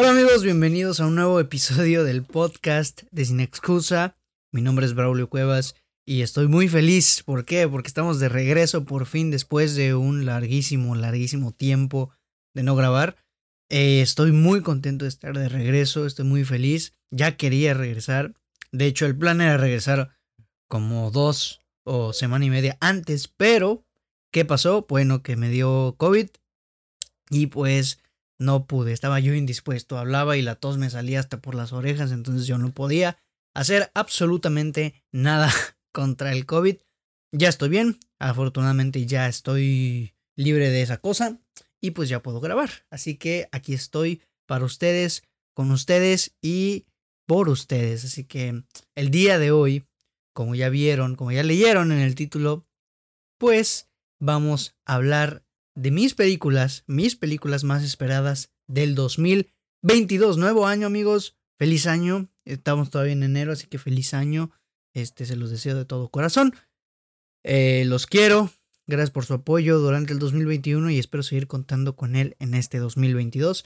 Hola amigos, bienvenidos a un nuevo episodio del podcast de Sin Excusa. Mi nombre es Braulio Cuevas y estoy muy feliz. ¿Por qué? Porque estamos de regreso por fin después de un larguísimo, larguísimo tiempo de no grabar. Eh, estoy muy contento de estar de regreso, estoy muy feliz. Ya quería regresar. De hecho, el plan era regresar como dos o semana y media antes, pero ¿qué pasó? Bueno, que me dio COVID y pues no pude, estaba yo indispuesto, hablaba y la tos me salía hasta por las orejas, entonces yo no podía hacer absolutamente nada contra el COVID. Ya estoy bien, afortunadamente ya estoy libre de esa cosa y pues ya puedo grabar. Así que aquí estoy para ustedes, con ustedes y por ustedes. Así que el día de hoy, como ya vieron, como ya leyeron en el título, pues vamos a hablar de mis películas, mis películas más esperadas del 2022. Nuevo año, amigos. Feliz año. Estamos todavía en enero, así que feliz año. Este se los deseo de todo corazón. Eh, los quiero. Gracias por su apoyo durante el 2021 y espero seguir contando con él en este 2022.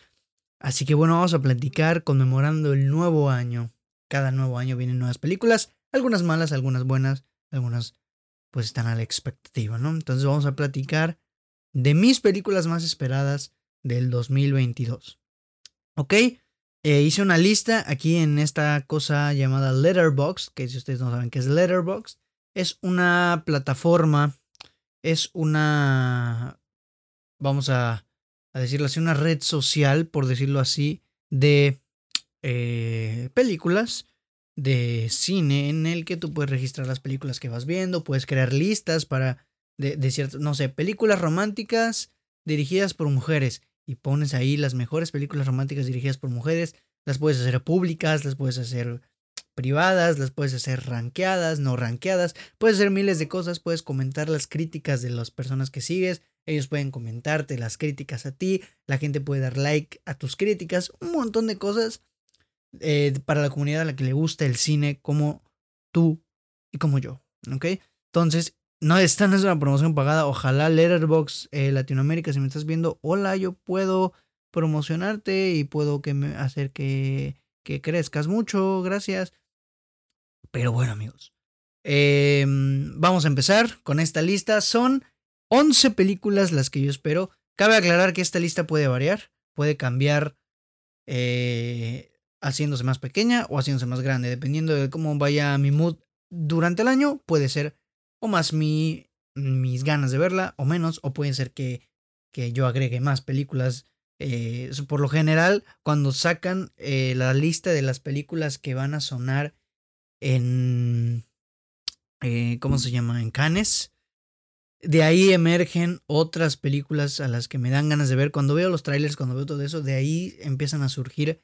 Así que bueno, vamos a platicar conmemorando el nuevo año. Cada nuevo año vienen nuevas películas, algunas malas, algunas buenas, algunas pues están a la expectativa, ¿no? Entonces vamos a platicar de mis películas más esperadas del 2022. ¿Ok? Eh, hice una lista aquí en esta cosa llamada Letterboxd, que si ustedes no saben qué es Letterboxd, es una plataforma, es una, vamos a, decirlo así, una red social, por decirlo así, de eh, películas de cine en el que tú puedes registrar las películas que vas viendo, puedes crear listas para de, de ciertas, no sé, películas románticas dirigidas por mujeres y pones ahí las mejores películas románticas dirigidas por mujeres, las puedes hacer públicas, las puedes hacer privadas, las puedes hacer ranqueadas, no ranqueadas, puedes hacer miles de cosas, puedes comentar las críticas de las personas que sigues, ellos pueden comentarte las críticas a ti, la gente puede dar like a tus críticas, un montón de cosas eh, para la comunidad a la que le gusta el cine como tú y como yo, ¿ok? Entonces, no, esta no es una promoción pagada. Ojalá Letterbox eh, Latinoamérica, si me estás viendo, hola, yo puedo promocionarte y puedo que me hacer que, que crezcas mucho. Gracias. Pero bueno, amigos. Em, vamos a empezar con esta lista. Son 11 películas las que yo espero. Cabe aclarar que esta lista puede variar. Puede cambiar eh, haciéndose más pequeña o haciéndose más grande. Dependiendo de cómo vaya mi mood durante el año, puede ser o más mi, mis ganas de verla, o menos, o puede ser que, que yo agregue más películas. Eh, por lo general, cuando sacan eh, la lista de las películas que van a sonar en... Eh, ¿Cómo se llama? En Cannes. De ahí emergen otras películas a las que me dan ganas de ver. Cuando veo los trailers, cuando veo todo eso, de ahí empiezan a surgir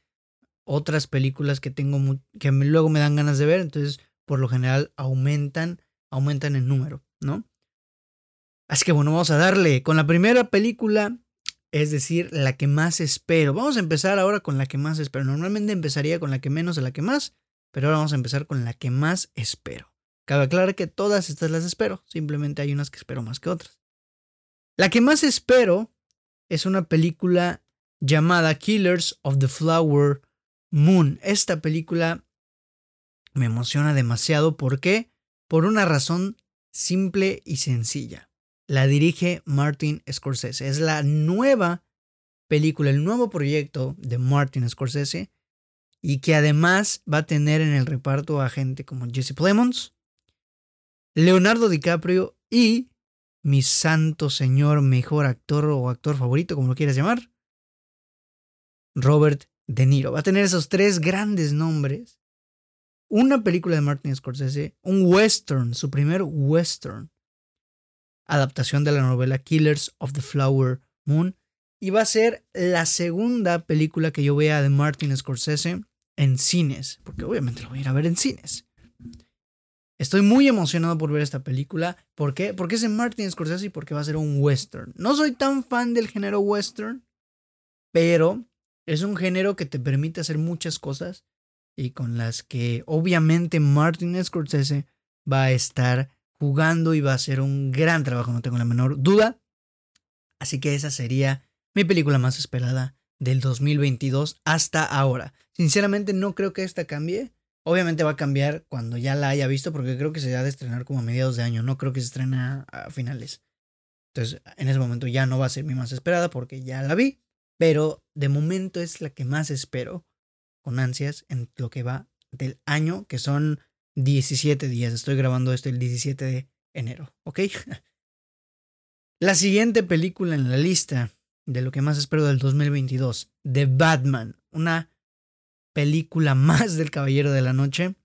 otras películas que tengo que luego me dan ganas de ver. Entonces, por lo general, aumentan aumentan en número, ¿no? Así que bueno, vamos a darle con la primera película, es decir, la que más espero. Vamos a empezar ahora con la que más espero. Normalmente empezaría con la que menos de la que más, pero ahora vamos a empezar con la que más espero. Cabe aclarar que todas estas las espero, simplemente hay unas que espero más que otras. La que más espero es una película llamada Killers of the Flower Moon. Esta película me emociona demasiado. ¿Por qué? Por una razón simple y sencilla. La dirige Martin Scorsese. Es la nueva película, el nuevo proyecto de Martin Scorsese y que además va a tener en el reparto a gente como Jesse Plemons, Leonardo DiCaprio y mi santo señor mejor actor o actor favorito, como lo quieras llamar, Robert De Niro. Va a tener esos tres grandes nombres una película de Martin Scorsese, un western, su primer western, adaptación de la novela Killers of the Flower Moon, y va a ser la segunda película que yo vea de Martin Scorsese en cines, porque obviamente lo voy a ir a ver en cines. Estoy muy emocionado por ver esta película. ¿Por qué? Porque es de Martin Scorsese y porque va a ser un western. No soy tan fan del género western, pero es un género que te permite hacer muchas cosas y con las que obviamente Martin Scorsese va a estar jugando y va a hacer un gran trabajo, no tengo la menor duda. Así que esa sería mi película más esperada del 2022 hasta ahora. Sinceramente no creo que esta cambie. Obviamente va a cambiar cuando ya la haya visto porque creo que se ha de estrenar como a mediados de año. No creo que se estrena a finales. Entonces en ese momento ya no va a ser mi más esperada porque ya la vi. Pero de momento es la que más espero con ansias en lo que va del año, que son 17 días. Estoy grabando esto el 17 de enero, ¿ok? La siguiente película en la lista de lo que más espero del 2022, The Batman, una película más del Caballero de la Noche,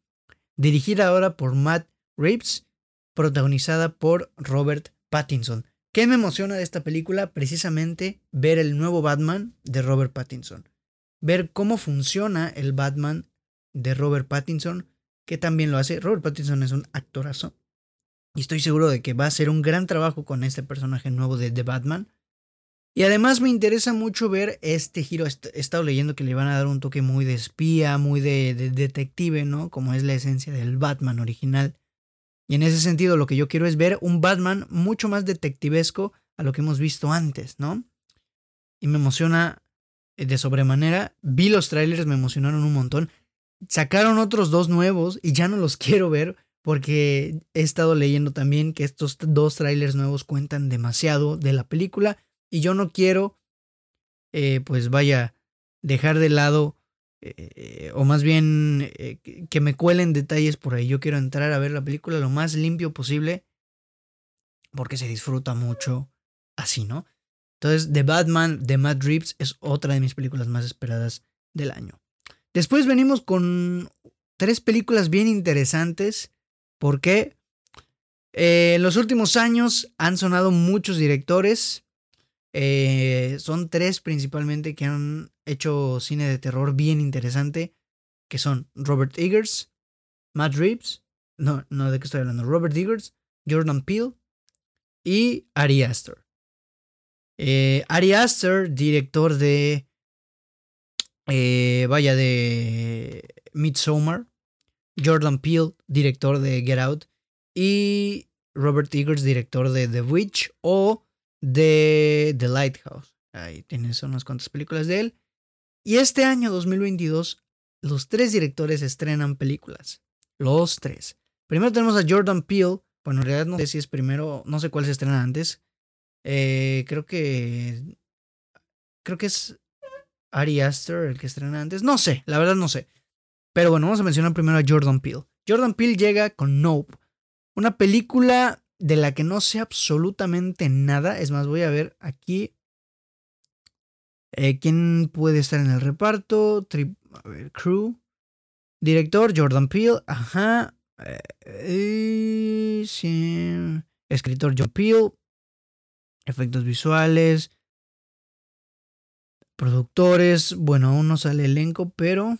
dirigida ahora por Matt Reeves, protagonizada por Robert Pattinson. ¿Qué me emociona de esta película? Precisamente ver el nuevo Batman de Robert Pattinson. Ver cómo funciona el Batman de Robert Pattinson, que también lo hace. Robert Pattinson es un actorazo. Y estoy seguro de que va a ser un gran trabajo con este personaje nuevo de The Batman. Y además me interesa mucho ver este giro. He estado leyendo que le van a dar un toque muy de espía, muy de, de detective, ¿no? Como es la esencia del Batman original. Y en ese sentido lo que yo quiero es ver un Batman mucho más detectivesco a lo que hemos visto antes, ¿no? Y me emociona de sobremanera. Vi los trailers, me emocionaron un montón. Sacaron otros dos nuevos y ya no los quiero ver porque he estado leyendo también que estos dos trailers nuevos cuentan demasiado de la película y yo no quiero, eh, pues vaya, dejar de lado eh, o más bien eh, que me cuelen detalles por ahí. Yo quiero entrar a ver la película lo más limpio posible porque se disfruta mucho así, ¿no? Entonces, The Batman de Matt Reeves es otra de mis películas más esperadas del año. Después venimos con tres películas bien interesantes porque eh, en los últimos años han sonado muchos directores. son tres principalmente que han hecho cine de terror bien interesante, que son Robert Eggers, Matt Reeves, no, no, ¿de qué estoy hablando? Robert Eggers, Jordan Peele y Ari Aster. Eh, Ari Aster, director de, eh, vaya, de Midsommar, Jordan Peele, director de Get Out, y Robert Eggers, director de The Witch o de The Lighthouse. Ahí tienes unas cuantas películas de él. Y este año 2022, los tres directores estrenan películas. Los tres. Primero tenemos a Jordan Peele. Bueno, en realidad no sé si es primero, no sé cuál se estrena antes. Eh, creo que. Creo que es Ari Aster el que estrena antes. No sé, la verdad no sé. Pero bueno, vamos a mencionar primero a Jordan Peele. Jordan Peele llega con Nope. Una película de la que no sé absolutamente nada. Es más, voy a ver aquí eh, ¿Quién puede estar en el reparto? a ver, crew. Director, Jordan Peele. Ajá. Eh, sí. Escritor, John Peele. Efectos visuales. Productores. Bueno, aún no sale elenco, pero.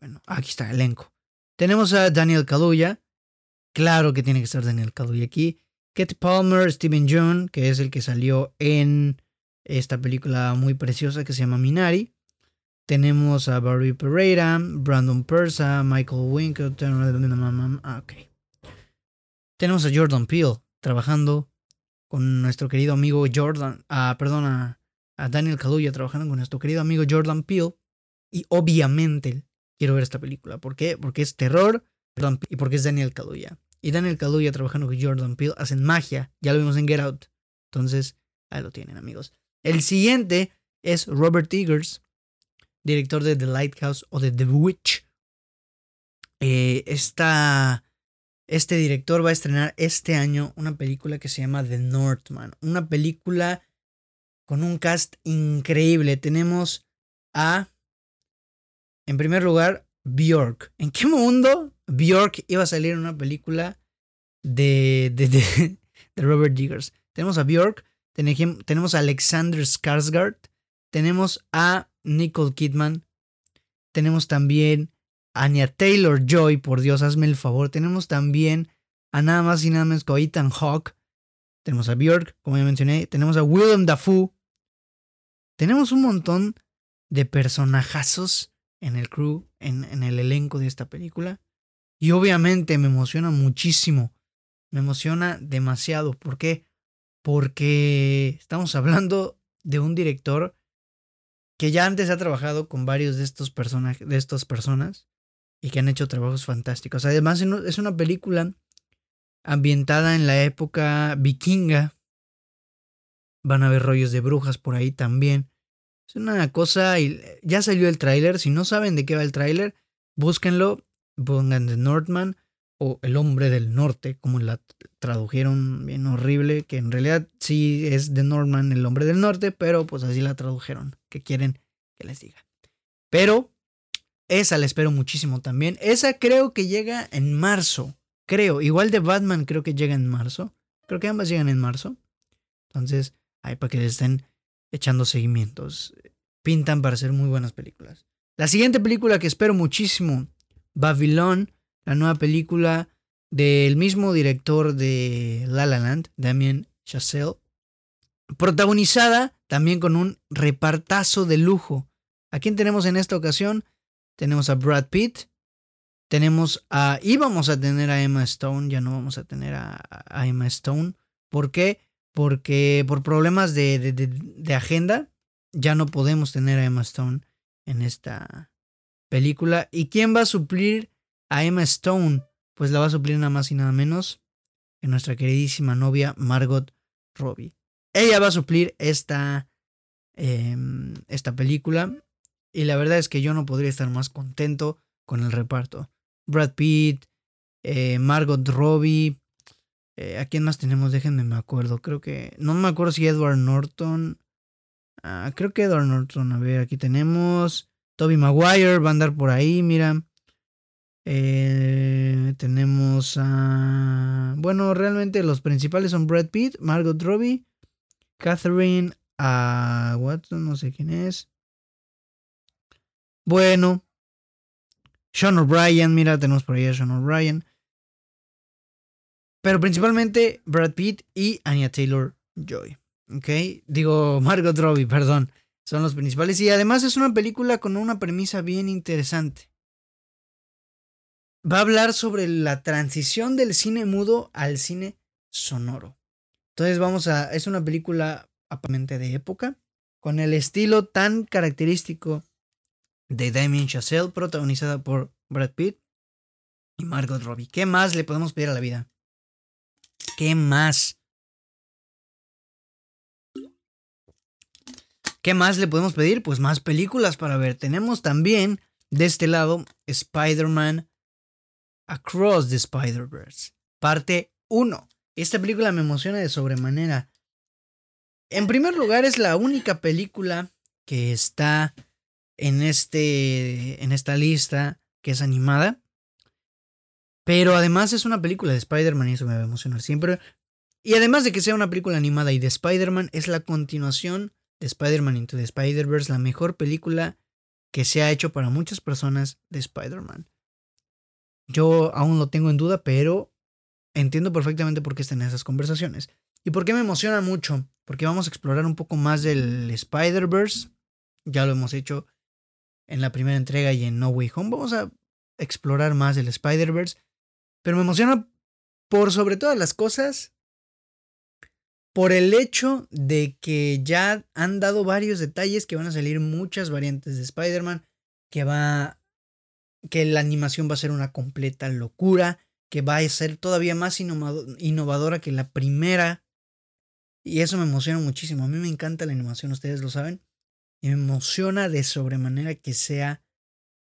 Bueno, aquí está, elenco. Tenemos a Daniel Kaluuya. Claro que tiene que estar Daniel Kaluuya aquí. Kate Palmer, Steven John, que es el que salió en esta película muy preciosa que se llama Minari. Tenemos a Barry Pereira, Brandon Persa, Michael Winkle. Ah, okay. Tenemos a Jordan Peele trabajando con nuestro querido amigo Jordan. Ah, perdón, a, Daniel Kaluuya trabajando con nuestro querido amigo Jordan Peele. Y obviamente quiero ver esta película. ¿Por qué? Porque es terror y porque es Daniel Kaluuya. Y Daniel Kaluuya trabajando con Jordan Peele hacen magia. Ya lo vimos en Get Out. Entonces, ahí lo tienen, amigos. El siguiente es Robert Eggers, director de The Lighthouse o de The Witch. Eh, este director va a estrenar este año una película que se llama The Northman. Una película con un cast increíble. Tenemos a, en primer lugar, Bjork. ¿En qué mundo Bjork iba a salir en una película de, de, de, de Robert Eggers? Tenemos a Bjork, tenemos a Alexander Skarsgård, tenemos a Nicole Kidman, tenemos también Anya Taylor Joy, por Dios, hazme el favor. Tenemos también a nada más y nada menos que Ethan Hawke. Tenemos a Björk, como ya mencioné. Tenemos a Willem Dafoe. Tenemos un montón de personajazos en el crew, en, en el elenco de esta película. Y obviamente me emociona muchísimo. Me emociona demasiado. ¿Por qué? porque estamos hablando de un director que ya antes ha trabajado con varios de estos personajes, de estas personas y que han hecho trabajos fantásticos. Además, es una película ambientada en la época vikinga. Van a ver rollos de brujas por ahí también. Es una cosa, y ya salió el tráiler, si no saben de qué va el tráiler, búsquenlo, pongan The Northman o El hombre del norte, como la tradujeron bien horrible, que en realidad sí es The Northman, el hombre del norte, pero pues así la tradujeron, que quieren que les diga. Pero esa la espero muchísimo también. Esa creo que llega en marzo, creo, igual de Batman creo que llega en marzo. Creo que ambas llegan en marzo. Entonces, ahí para que les estén echando seguimientos. Pintan para ser muy buenas películas. La siguiente película que espero muchísimo, Babylon, la nueva película del mismo director de La La Land, Damien Chazelle, protagonizada también con un repartazo de lujo. ¿A quién tenemos en esta ocasión? Tenemos a Brad Pitt, tenemos a... íbamos a tener a Emma Stone, ya no vamos a tener a, a Emma Stone. ¿Por qué? porque por problemas de, de, agenda ya no podemos tener a Emma Stone en esta película. ¿Y quién va a suplir a Emma Stone? Pues la va a suplir nada más y nada menos que nuestra queridísima novia Margot Robbie. Ella va a suplir esta, em, esta película y la verdad es que yo no podría estar más contento con el reparto. Brad Pitt, eh, Margot Robbie, eh, ¿A quién más tenemos? Déjenme me acuerdo. Creo que. No me acuerdo si Edward Norton. Ah, creo que Edward Norton. A ver, aquí tenemos. Toby Maguire va a andar por ahí, mira. Eh, tenemos a. Bueno, realmente los principales son Brad Pitt, Margot Robbie, Catherine a Watson, no sé quién es. Bueno, Sean O'Brien, mira, tenemos por ahí a Sean O'Brien. Pero principalmente Brad Pitt y Anya Taylor Joy. ¿Ok? Digo, Margot Robbie, perdón. Son los principales. Y además es una película con una premisa bien interesante. Va a hablar sobre la transición del cine mudo al cine sonoro. Entonces vamos a... Es una película aparentemente de época, con el estilo tan característico de Damien Chazelle, protagonizada por Brad Pitt y Margot Robbie. ¿Qué más le podemos pedir a la vida? ¿Qué más? ¿Qué más le podemos pedir? Pues más películas para ver. Tenemos también de este lado Spider-Man Across the Spider-Verse, parte 1. Esta película me emociona de sobremanera. En primer lugar, es la única película que está en, este, en esta lista que es animada. Pero además es una película de Spider-Man y eso me va a emocionar siempre. Y además de que sea una película animada y de Spider-Man, es la continuación de Spider-Man Into the Spider-Verse, la mejor película que se ha hecho para muchas personas de Spider-Man. Yo aún lo tengo en duda, pero entiendo perfectamente por qué están esas conversaciones. ¿Y por qué me emociona mucho? Porque vamos a explorar un poco más del Spider-Verse. Ya lo hemos hecho en la primera entrega y en No Way Home. Vamos a explorar más el Spider-Verse. Pero me emociona por sobre todas las cosas, por el hecho de que ya han dado varios detalles que van a salir muchas variantes de Spider-Man, que va que la animación va a ser una completa locura, que va a ser todavía más innovadora que la primera. Y eso me emociona muchísimo. A mí me encanta la animación, ustedes lo saben. Me emociona de sobremanera que sea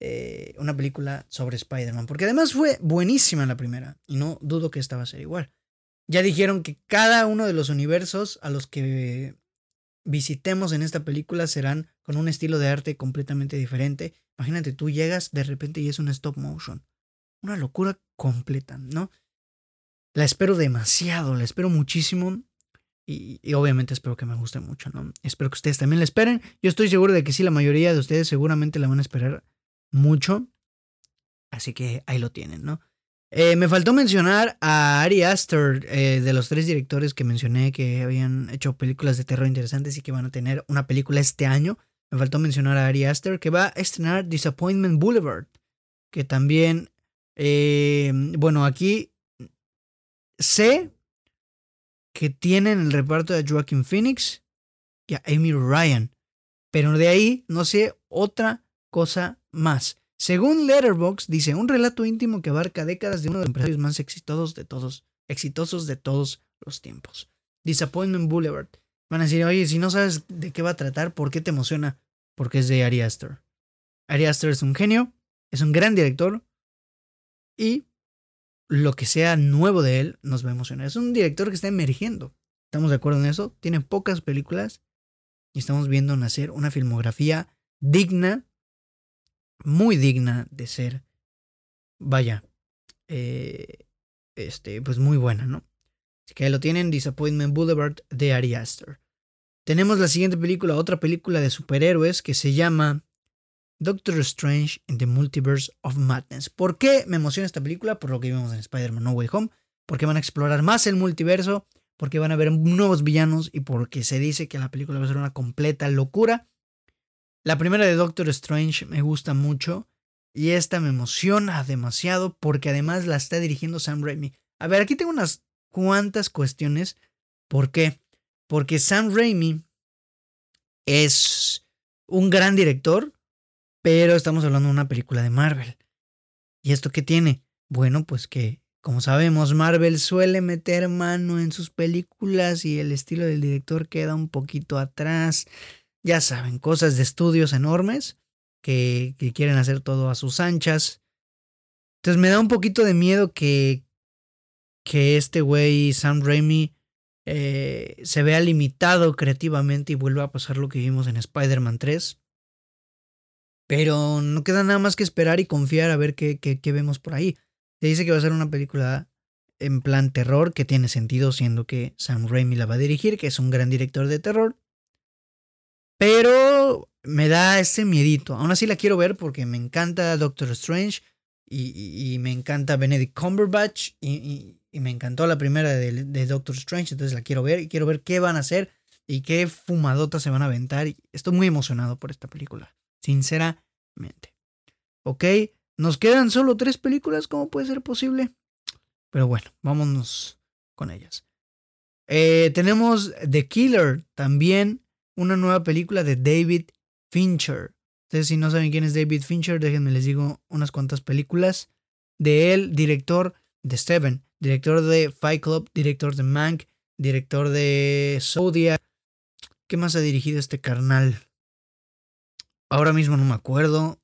eh, una película sobre Spider-Man. Porque además fue buenísima la primera. Y no dudo que esta va a ser igual. Ya dijeron que cada uno de los universos a los que visitemos en esta película serán con un estilo de arte completamente diferente. Imagínate, tú llegas de repente y es un stop motion. Una locura completa, ¿no? La espero demasiado, la espero muchísimo. Y, obviamente espero que me guste mucho, ¿no? Espero que ustedes también la esperen. Yo estoy seguro de que sí, la mayoría de ustedes seguramente la van a esperar mucho. Así que ahí lo tienen, ¿no? Eh, me faltó mencionar a Ari Aster, eh, de los tres directores que mencioné que habían hecho películas de terror interesantes y que van a tener una película este año. Me faltó mencionar a Ari Aster, que va a estrenar Disappointment Boulevard, que también, eh, bueno, aquí sé que tienen el reparto de Joaquin Phoenix y a Amy Ryan. Pero de ahí no sé otra cosa más. Según Letterboxd, dice un relato íntimo que abarca décadas de uno de los empresarios más exitosos de todos, exitosos de todos los tiempos. Disappointment Boulevard. Van a decir, oye, si no sabes de qué va a tratar, ¿por qué te emociona? Porque es de Ari Aster. Ari Aster es un genio, es un gran director y lo que sea nuevo de él nos va a emocionar. Es un director que está emergiendo. ¿Estamos de acuerdo en eso? Tiene pocas películas y estamos viendo nacer una filmografía digna, muy digna de ser, vaya, eh, este, pues muy buena, ¿no? Así que ahí lo tienen, Disappointment Boulevard de Ari Aster. Tenemos la siguiente película, otra película de superhéroes que se llama Doctor Strange in the Multiverse of Madness. ¿Por qué me emociona esta película? Por lo que vimos en Spider-Man No Way Home. Porque van a explorar más el multiverso, porque van a ver nuevos villanos y porque se dice que la película va a ser una completa locura. La primera de Doctor Strange me gusta mucho y esta me emociona demasiado porque además la está dirigiendo Sam Raimi. A ver, aquí tengo unas cuantas cuestiones. ¿Por qué? Porque Sam Raimi es un gran director, pero estamos hablando de una película de Marvel. ¿Y esto qué tiene? Bueno, pues que, como sabemos, Marvel suele meter mano en sus películas y el estilo del director queda un poquito atrás. Ya saben, cosas de estudios enormes que, que quieren hacer todo a sus anchas. Entonces me da un poquito de miedo que, que este güey, Sam Raimi, eh, se vea limitado creativamente y vuelva a pasar lo que vimos en Spider-Man 3. Pero no queda nada más que esperar y confiar a ver qué, qué, vemos por ahí. Se dice que va a ser una película en plan terror, que tiene sentido siendo que Sam Raimi la va a dirigir, que es un gran director de terror. Pero me da ese miedito. Aún así la quiero ver porque me encanta Doctor Strange y, me encanta Benedict Cumberbatch y, me encantó la primera de, de, Doctor Strange, entonces la quiero ver y quiero ver qué van a hacer y qué fumadotas se van a aventar. Estoy muy emocionado por esta película sinceramente. ¿Ok? Nos quedan solo tres películas, ¿cómo puede ser posible? Pero bueno, vámonos con ellas. Eh, tenemos The Killer, también una nueva película de David Fincher. Ustedes si no saben quién es David Fincher, déjenme les digo unas cuantas películas de él, director de Seven, director de Fight Club, director de Mank, director de Zodiac. ¿Qué más ha dirigido este carnal? Ahora mismo no me acuerdo.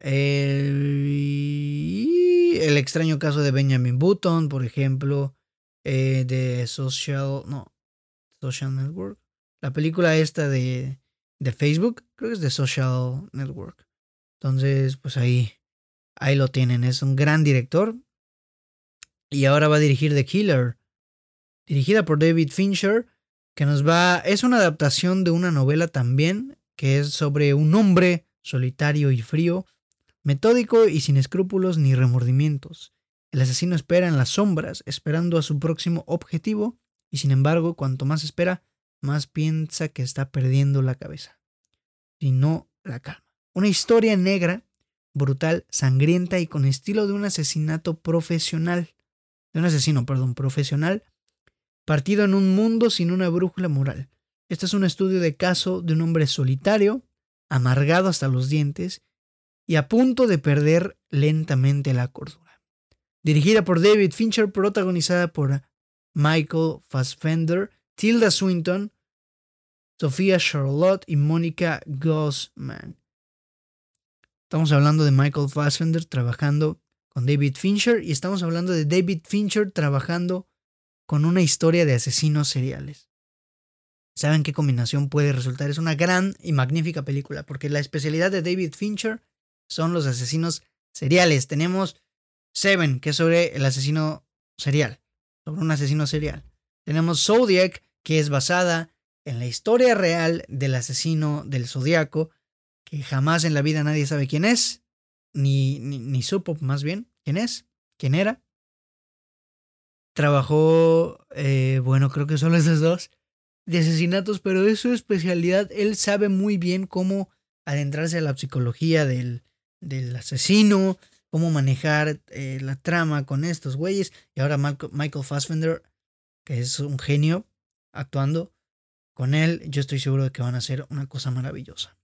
El, extraño caso de Benjamin Button, por ejemplo. Eh, de Social. No. Social Network. La película esta de, de Facebook. Creo que es de Social Network. Entonces, pues ahí. Ahí lo tienen. Es un gran director. Y ahora va a dirigir The Killer. Dirigida por David Fincher. Que nos va. Es una adaptación de una novela también que es sobre un hombre solitario y frío, metódico y sin escrúpulos ni remordimientos. El asesino espera en las sombras, esperando a su próximo objetivo, y sin embargo, cuanto más espera, más piensa que está perdiendo la cabeza. Si no la calma. Una historia negra, brutal, sangrienta y con estilo de un asesinato profesional. De un asesino, perdón, profesional, partido en un mundo sin una brújula moral. Este es un estudio de caso de un hombre solitario, amargado hasta los dientes y a punto de perder lentamente la cordura. Dirigida por David Fincher, protagonizada por Michael Fassbender, Tilda Swinton, Sofía Charlotte y Mónica Gossman. Estamos hablando de Michael Fassbender trabajando con David Fincher y estamos hablando de David Fincher trabajando con una historia de asesinos seriales saben qué combinación puede resultar. Es una gran y magnífica película, porque la especialidad de David Fincher son los asesinos seriales. Tenemos Seven, que es sobre el asesino serial, sobre un asesino serial. Tenemos Zodiac, que es basada en la historia real del asesino del zodiaco, que jamás en la vida nadie sabe quién es, ni, ni, supo más bien quién es, quién era. Trabajó, eh, bueno, creo que solo esos dos de asesinatos, pero es su especialidad. Él sabe muy bien cómo adentrarse a la psicología del, del asesino, cómo manejar eh, la trama con estos güeyes. Y ahora Michael Fassbender, que es un genio actuando con él, yo estoy seguro de que van a ser una cosa maravillosa.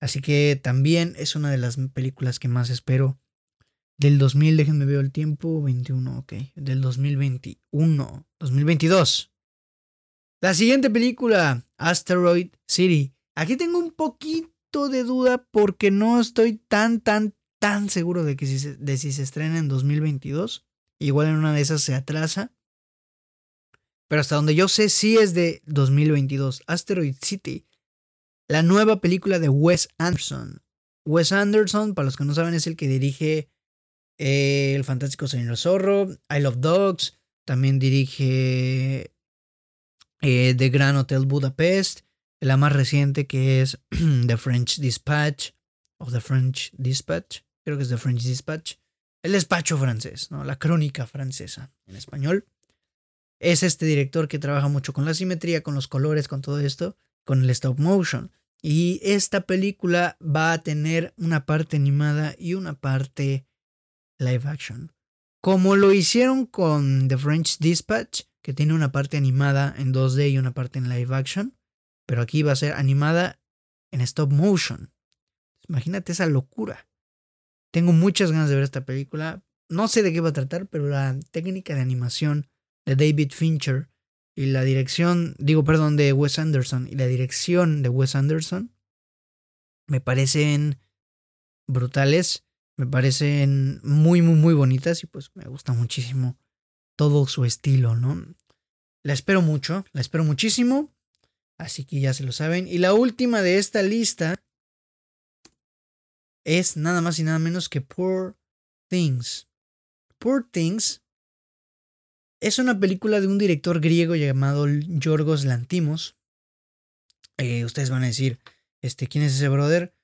Así que también es una de las películas que más espero del 2000, déjenme ver el tiempo, 21, ok, del 2021, 2022. La siguiente película, Asteroid City. Aquí tengo un poquito de duda porque no estoy tan, tan, tan seguro de que si se, de si se estrena en 2022. Igual en una de esas se atrasa. Pero hasta donde yo sé, sí es de 2022. Asteroid City. La nueva película de Wes Anderson. Wes Anderson, para los que no saben, es el que dirige eh, El Fantástico Señor Zorro, I Love Dogs. También dirige eh, The Grand Hotel Budapest. La más reciente que es The French Dispatch. O The French Dispatch. Creo que es The French Dispatch. El despacho francés, ¿no? La crónica francesa en español. Es este director que trabaja mucho con la simetría, con los colores, con todo esto, con el stop motion. Y esta película va a tener una parte animada y una parte live action. Como lo hicieron con The French Dispatch, que tiene una parte animada en 2D y una parte en live action, pero aquí va a ser animada en stop motion. Imagínate esa locura. Tengo muchas ganas de ver esta película. No sé de qué va a tratar, pero la técnica de animación de David Fincher y la dirección, digo, perdón, de Wes Anderson y la dirección de Wes Anderson me parecen brutales, me parecen muy, muy, muy bonitas y pues me gusta muchísimo todo su estilo, ¿no? La espero mucho, la espero muchísimo, así que ya se lo saben. Y la última de esta lista es nada más y nada menos que Poor Things. Poor Things es una película de un director griego llamado Yorgos Lantimos. Eh, ustedes van a decir, este, ¿quién es ese brother?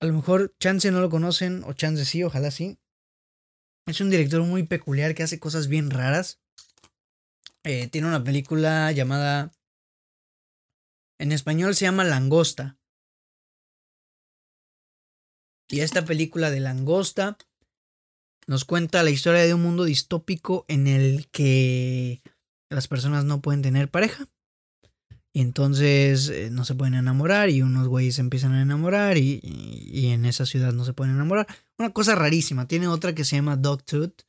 A lo mejor chance no lo conocen, o chance sí, ojalá sí. Es un director muy peculiar que hace cosas bien raras. Eh, tiene una película llamada... En español se llama Langosta. Y esta película de Langosta nos cuenta la historia de un mundo distópico en el que las personas no pueden tener pareja. Y entonces eh, no se pueden enamorar y unos güeyes se empiezan a enamorar y, y, en esa ciudad no se pueden enamorar. Una cosa rarísima. Tiene otra que se llama Dogtooth,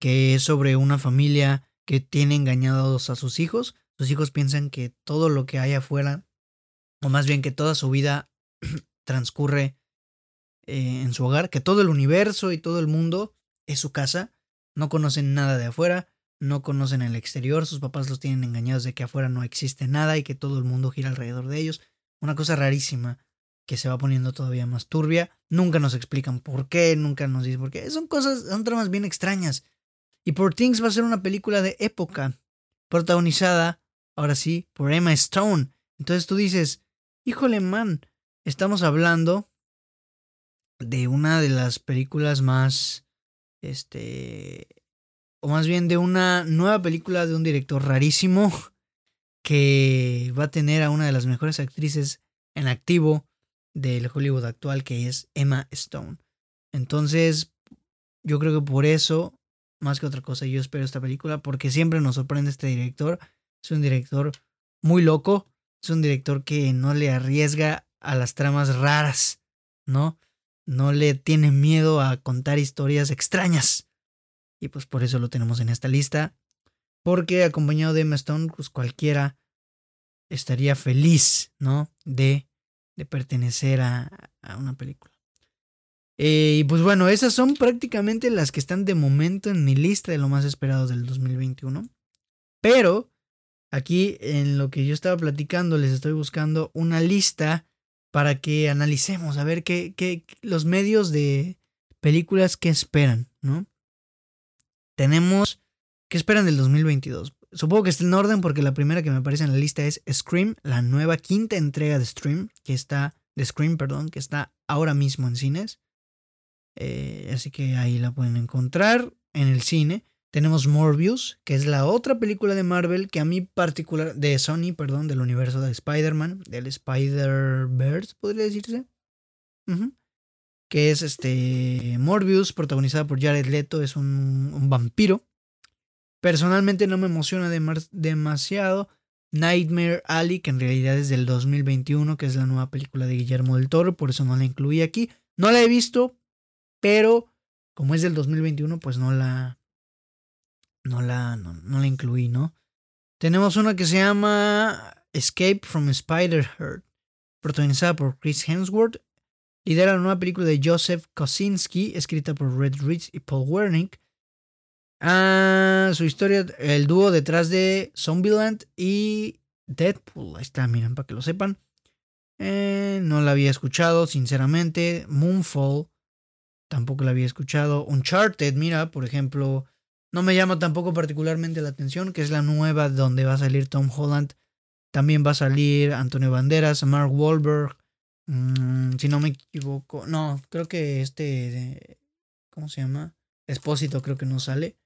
que es sobre una familia que tiene engañados a sus hijos. Sus hijos piensan que todo lo que hay afuera, o más bien que toda su vida transcurre eh, en su hogar, que todo el universo y todo el mundo es su casa. No conocen nada de afuera no conocen el exterior, sus papás los tienen engañados de que afuera no existe nada y que todo el mundo gira alrededor de ellos. Una cosa rarísima que se va poniendo todavía más turbia. Nunca nos explican por qué, nunca nos dicen por qué. Son cosas, son tramas bien extrañas. Y Por Things va a ser una película de época, protagonizada, ahora sí, por Emma Stone. Entonces tú dices, híjole man, estamos hablando de una de las películas más, este, o más bien de una nueva película de un director rarísimo que va a tener a una de las mejores actrices en activo del Hollywood actual, que es Emma Stone. Entonces, yo creo que por eso, más que otra cosa, yo espero esta película, porque siempre nos sorprende este director. Es un director muy loco, es un director que no le arriesga a las tramas raras, ¿no? No le tiene miedo a contar historias extrañas. Y pues por eso lo tenemos en esta lista. Porque acompañado de Emma Stone, pues cualquiera estaría feliz, ¿no? De, de pertenecer a, a una película. Eh, y pues bueno, esas son prácticamente las que están de momento en mi lista de lo más esperado del 2021. Pero aquí en lo que yo estaba platicando les estoy buscando una lista para que analicemos a ver qué, qué los medios de películas que esperan, ¿no? Tenemos. ¿Qué esperan del 2022? Supongo que está en orden porque la primera que me aparece en la lista es Scream, la nueva quinta entrega de Scream, que está. De Scream, perdón, que está ahora mismo en cines. Eh, así que ahí la pueden encontrar en el cine. Tenemos Morbius, que es la otra película de Marvel que a mí particular, de Sony, perdón, del universo de Spider-Man, del Spider-Verse, podría decirse que es este Morbius, protagonizada por Jared Leto, es un, vampiro. Personalmente no me emociona demasiado, Nightmare Alley, que en realidad es del 2021, que es la nueva película de Guillermo del Toro, por eso no la incluí aquí. No la he visto, pero como es del 2021, pues no la. No la, no, la incluí, ¿no? Tenemos una que se llama Escape from Spider-Heart, protagonizada por Chris Hemsworth. Lidera la nueva película de Joseph Kosinski, escrita por Red Reed y Paul Wernick. Ah, su historia, el dúo detrás de Zombieland y Deadpool. Ahí está, miren, para que lo sepan. Eh, no la había escuchado, sinceramente. Moonfall, tampoco la había escuchado. Uncharted, mira, por ejemplo, no me llama tampoco particularmente la atención, que es la nueva donde va a salir Tom Holland. También va a salir Antonio Banderas, Mark Wahlberg. Mm, si no me equivoco, no, creo que este, ¿cómo se llama? Espósito creo que no sale.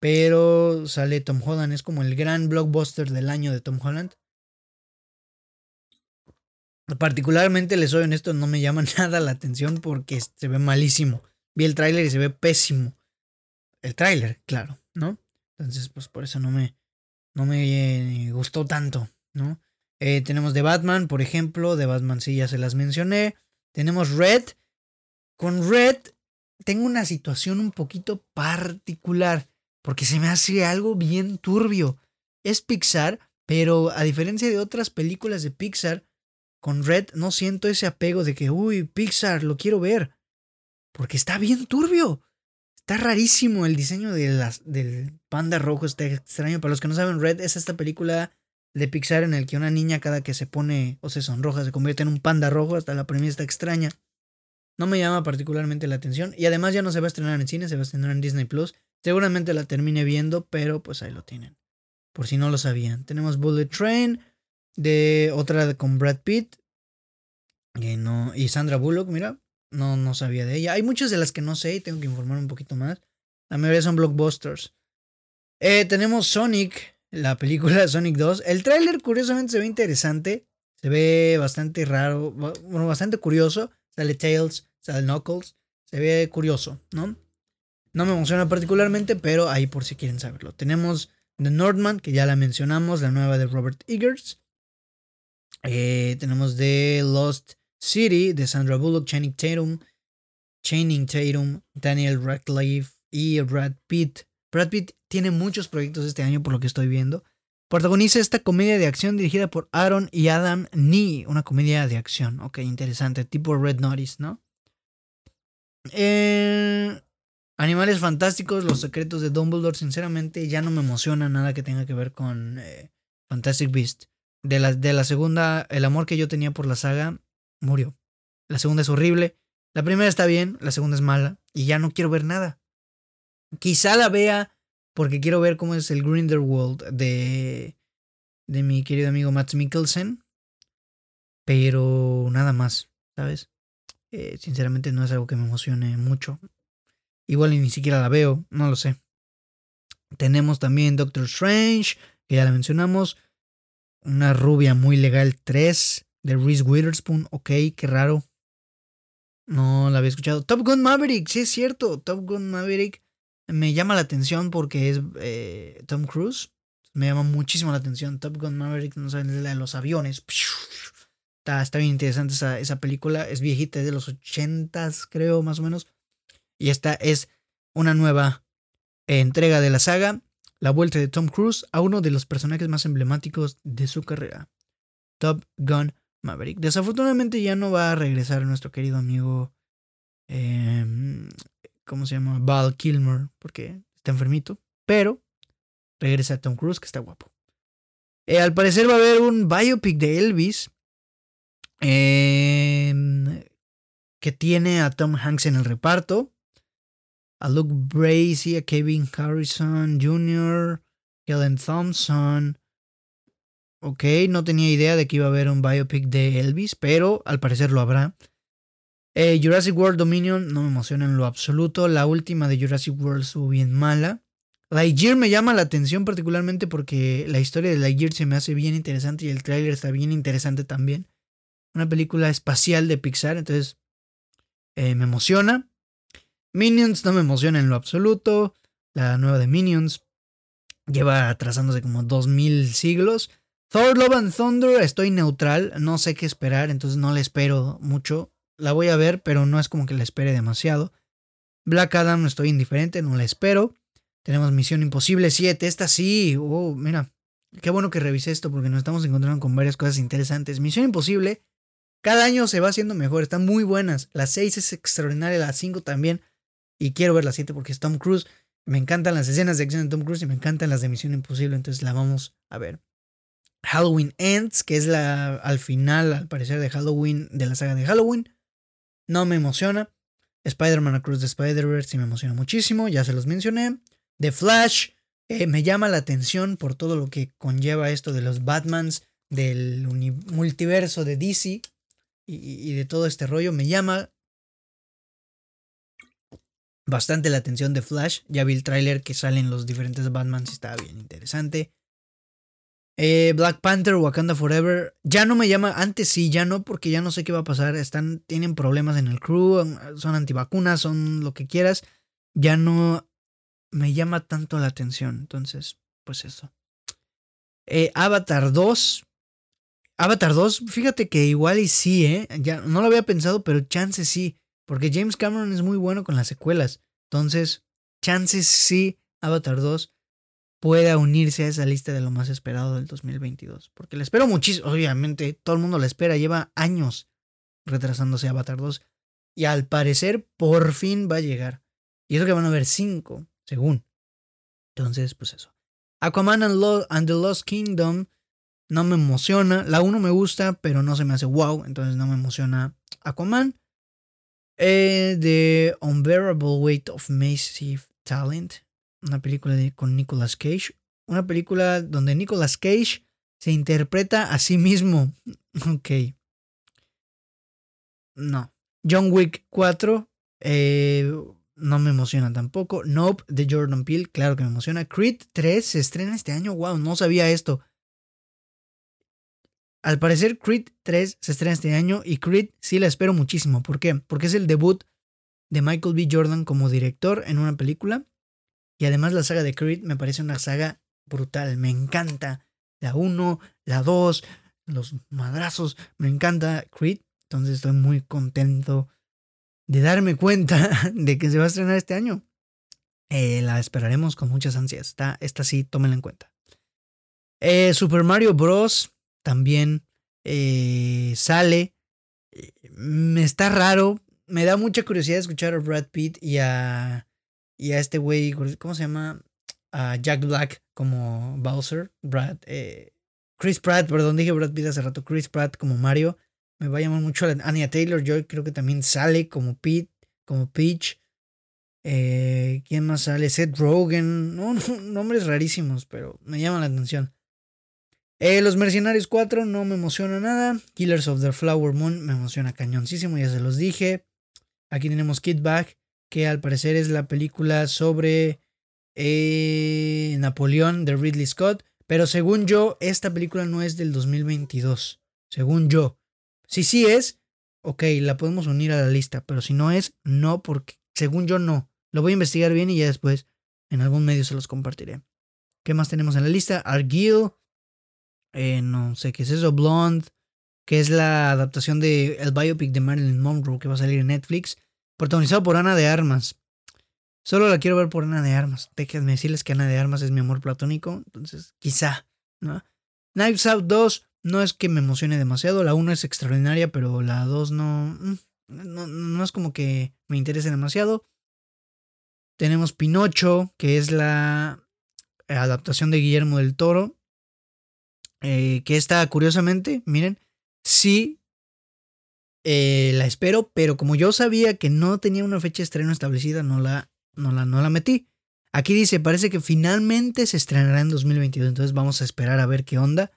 Pero sale Tom Holland, es como el gran blockbuster del año de Tom Holland. Particularmente, les soy honesto, no me llama nada la atención porque se ve malísimo. Vi el tráiler y se ve pésimo. El tráiler, claro, ¿no? Entonces, pues por eso no me, no me gustó tanto, ¿no? Eh, tenemos de Batman, por ejemplo, de Batman sí ya se las mencioné. Tenemos Red. Con Red tengo una situación un poquito particular porque se me hace algo bien turbio. Es Pixar, pero a diferencia de otras películas de Pixar, con Red no siento ese apego de que, uy, Pixar, lo quiero ver. Porque está bien turbio. Está rarísimo el diseño de las, del panda rojo, está extraño. Para los que no saben, Red es esta película de Pixar en el que una niña cada que se pone o se sonroja se convierte en un panda rojo. Hasta la premisa está extraña. No me llama particularmente la atención. Y además ya no se va a estrenar en cine, se va a estrenar en Disney Plus. Seguramente la termine viendo, pero pues ahí lo tienen. Por si no lo sabían. Tenemos Bullet Train, de otra con Brad Pitt. Y, no, y Sandra Bullock, mira, no, no sabía de ella. Hay muchas de las que no sé y tengo que informar un poquito más. La mayoría son blockbusters. Eh, tenemos Sonic, la película Sonic 2. El tráiler curiosamente se ve interesante. Se ve bastante raro, bueno, bastante curioso. Sale Tails, sale Knuckles. Se ve curioso, ¿no? No me emociona particularmente, pero ahí por si quieren saberlo. Tenemos The Northman, que ya la mencionamos, la nueva de Robert Eggers. Eh, tenemos The Lost City de Sandra Bullock, Channing Tatum, Channing Tatum, Daniel Radcliffe y Brad Pitt. Brad Pitt tiene muchos proyectos este año por lo que estoy viendo. Protagoniza esta comedia de acción dirigida por Aaron y Adam Nee, una comedia de acción, ok, interesante, tipo Red Notice, ¿no? Eh, Animales Fantásticos, Los Secretos de Dumbledore, sinceramente ya no me emociona nada que tenga que ver con eh, Fantastic Beast. De la, de la segunda, el amor que yo tenía por la saga murió. La segunda es horrible. La primera está bien, la segunda es mala. Y ya no quiero ver nada. Quizá la vea porque quiero ver cómo es el Grindelwald de, de mi querido amigo Matt Mikkelsen. Pero nada más, ¿sabes? Eh, sinceramente no es algo que me emocione mucho. Igual ni siquiera la veo, no lo sé. Tenemos también Doctor Strange, que ya la mencionamos. Una rubia muy legal 3 de Reese Witherspoon. Ok, qué raro. No la había escuchado. Top Gun Maverick, sí es cierto. Top Gun Maverick me llama la atención porque es eh, Tom Cruise. Me llama muchísimo la atención. Top Gun Maverick, no saben, es la de los aviones. Está, está bien interesante esa, esa película. Es viejita, es de los ochentas, creo, más o menos. Y esta es una nueva entrega de la saga, la vuelta de Tom Cruise a uno de los personajes más emblemáticos de su carrera, Top Gun Maverick. Desafortunadamente ya no va a regresar nuestro querido amigo, em, ¿cómo se llama? Val Kilmer, porque está enfermito, pero regresa Tom Cruise, que está guapo. Eh, al parecer va a haber un biopic de Elvis. Em, que tiene a Tom Hanks en el reparto a Luke Bracey, a Kevin Harrison Jr., Helen Thompson. Ok, no tenía idea de que iba a haber un biopic de Elvis, pero al parecer lo habrá. Eh, Jurassic World Dominion no me emociona en lo absoluto. La última de Jurassic World estuvo bien mala. Lightyear me llama la atención particularmente porque la historia de Lightyear se me hace bien interesante y el tráiler está bien interesante también. Una película espacial de Pixar, entonces eh, me emociona. Minions no me emociona en lo absoluto. La nueva de Minions lleva atrasándose como 2000 siglos. Thor Love and Thunder estoy neutral, no sé qué esperar, entonces no le espero mucho. La voy a ver, pero no es como que la espere demasiado. Black Adam estoy indiferente, no la espero. Tenemos Misión Imposible 7, esta sí, oh, mira, qué bueno que revisé esto porque nos estamos encontrando con varias cosas interesantes. Misión Imposible, cada año se va haciendo mejor, están muy buenas. La 6 es extraordinaria, la 5 también. Y quiero ver la 7 porque es Tom Cruise. Me encantan las escenas de acción de Tom Cruise y me encantan las de Misión Imposible, entonces la vamos a ver. Halloween Ends, que es la al final, al parecer, de Halloween, de la saga de Halloween. No me emociona. Spider-Man Across the Spider-Verse sí me emociona muchísimo, ya se los mencioné. The Flash eh, me llama la atención por todo lo que conlleva esto de los Batmans, del multiverso de DC y, de todo este rollo. Me llama bastante la atención de Flash. Ya vi el tráiler que salen los diferentes Batmans, está bien interesante. Eh, Black Panther, Wakanda Forever. Ya no me llama, antes sí, ya no, porque ya no sé qué va a pasar. Están, tienen problemas en el crew, son antivacunas, son lo que quieras. Ya no me llama tanto la atención. Entonces, pues eso. Eh, Avatar 2. Avatar 2, fíjate que igual y sí, ¿eh? Ya no lo había pensado, pero chance sí. Porque James Cameron es muy bueno con las secuelas. Entonces, chances sí, Avatar 2 pueda unirse a esa lista de lo más esperado del 2022. Porque le espero muchísimo, obviamente, todo el mundo la espera, lleva años retrasándose Avatar 2. Y al parecer, por fin va a llegar. Y eso que van a ver cinco, según. Entonces, pues eso. Aquaman and, the Lost Kingdom no me emociona. La 1 me gusta, pero no se me hace wow. Entonces no me emociona Aquaman. Eh, the Unbearable Weight of Massive Talent una película con Nicolas Cage. Una película donde Nicolas Cage se interpreta a sí mismo. Ok. No. John Wick 4. Eh, no me emociona tampoco. Nope, de Jordan Peele. Claro que me emociona. Creed 3 se estrena este año. Wow, no sabía esto. Al parecer, Creed 3 se estrena este año y Creed sí la espero muchísimo. ¿Por qué? Porque es el debut de Michael B. Jordan como director en una película. Y además la saga de Creed me parece una saga brutal. Me encanta. La 1, la 2, los madrazos. Me encanta Creed. Entonces estoy muy contento de darme cuenta de que se va a estrenar este año. Eh, la esperaremos con muchas ansias. Esta, esta sí, tómenla en cuenta. Eh, Super Mario Bros. también eh, sale. Me está raro. Me da mucha curiosidad escuchar a Brad Pitt y a y a este güey, ¿cómo se llama? A Jack Black como Bowser, Brad, eh, Chris Pratt, perdón, dije Brad Pitt hace rato, Chris Pratt como Mario. Me va a llamar mucho la Anya Taylor Joy, creo que también sale como Pete, como Peach. Eh, ¿Quién más sale? Seth Rogen. No, nombres rarísimos, pero me llaman la atención. Eh, los Mercenarios 4 no me emociona nada. Killers of the Flower Moon me emociona cañoncísimo, ya se los dije. Aquí tenemos Kid Back que al parecer es la película sobre eh, Napoleón de Ridley Scott. Pero según yo, esta película no es del 2022. Según yo. Si sí es, ok, la podemos unir a la lista. Pero si no es, no, porque según yo no. Lo voy a investigar bien y ya después en algún medio se los compartiré. ¿Qué más tenemos en la lista? Argyll. Eh, no sé qué es eso. Blonde. Que es la adaptación de el biopic de Marilyn Monroe que va a salir en Netflix. Protagonizado por Ana de Armas. Solo la quiero ver por Ana de Armas. Déjenme decirles que Ana de Armas es mi amor platónico. Entonces, quizá. ¿no? Knives Out 2 no es que me emocione demasiado. La 1 es extraordinaria, pero la 2 mm, no, no, es como que me interese demasiado. Tenemos Pinocho, que es la adaptación de Guillermo del Toro. Eh, que está curiosamente, miren, sí eh, la espero, pero como yo sabía que no tenía una fecha de estreno establecida, no la, no la, no la metí. Aquí dice, parece que finalmente se estrenará en 2022, entonces vamos a esperar a ver qué onda.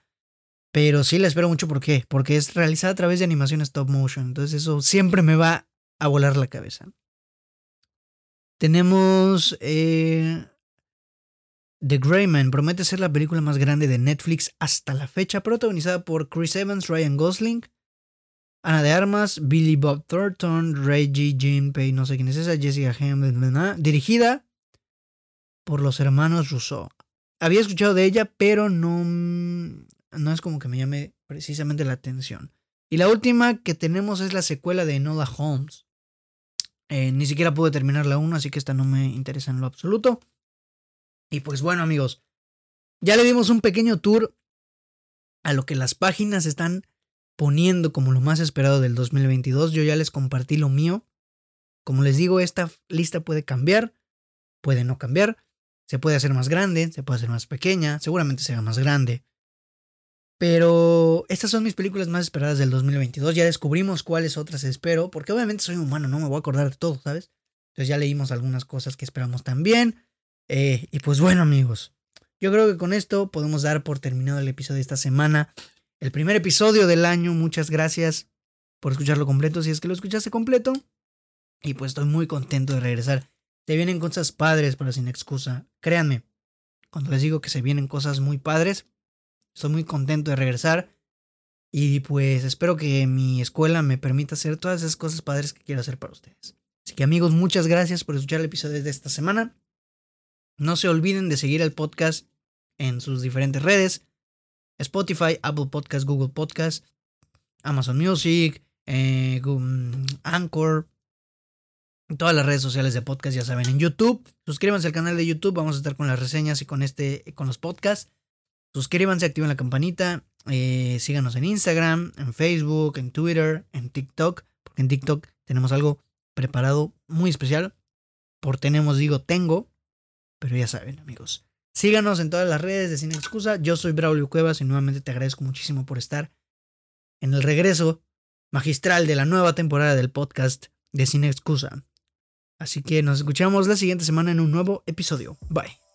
Pero sí la espero mucho, ¿por qué? Porque es realizada a través de animación stop motion, entonces eso siempre me va a volar la cabeza. Tenemos eh, The Greyman, promete ser la película más grande de Netflix hasta la fecha, protagonizada por Chris Evans, Ryan Gosling, Ana de Armas, Billy Bob Thornton, Reggie Jean Pay, no sé quién es esa, Jessica Ham, dirigida por los hermanos Rousseau. Había escuchado de ella, pero no, no es como que me llame precisamente la atención. Y la última que tenemos es la secuela de Enola Holmes. Eh, ni siquiera pude terminar la 1, así que esta no me interesa en lo absoluto. Y pues bueno amigos, ya le dimos un pequeño tour a lo que las páginas están poniendo como lo más esperado del 2022. Yo ya les compartí lo mío. Como les digo, esta lista puede cambiar, puede no cambiar. Se puede hacer más grande, se puede hacer más pequeña, seguramente se haga más grande. Pero estas son mis películas más esperadas del 2022. Ya descubrimos cuáles otras espero, porque obviamente soy humano, no me voy a acordar de todo, ¿sabes? Entonces ya leímos algunas cosas que esperamos también. Eh, y pues bueno, amigos, yo creo que con esto podemos dar por terminado el episodio de esta semana. El primer episodio del año. Muchas gracias por escucharlo completo, si es que lo escuchaste completo. Y pues estoy muy contento de regresar. Te vienen cosas padres para sin excusa. Créanme, cuando les digo que se vienen cosas muy padres, estoy muy contento de regresar. Y pues espero que mi escuela me permita hacer todas esas cosas padres que quiero hacer para ustedes. Así que amigos, muchas gracias por escuchar el episodio de esta semana. No se olviden de seguir el podcast en sus diferentes redes. Spotify, Apple Podcast, Google Podcast, Amazon Music, eh, Anchor, todas las redes sociales de podcast, ya saben, en YouTube. Suscríbanse al canal de YouTube, vamos a estar con las reseñas y con este, con los podcasts. Suscríbanse, activen la campanita, eh, síganos en Instagram, en Facebook, en Twitter, en TikTok, porque en TikTok tenemos algo preparado muy especial. Por tenemos, digo, tengo, pero ya saben, amigos. Síganos en todas las redes de Sin Excusa. Yo soy Braulio Cuevas y nuevamente te agradezco muchísimo por estar en el regreso magistral de la nueva temporada del podcast de Sin Excusa. Así que nos escuchamos la siguiente semana en un nuevo episodio. Bye.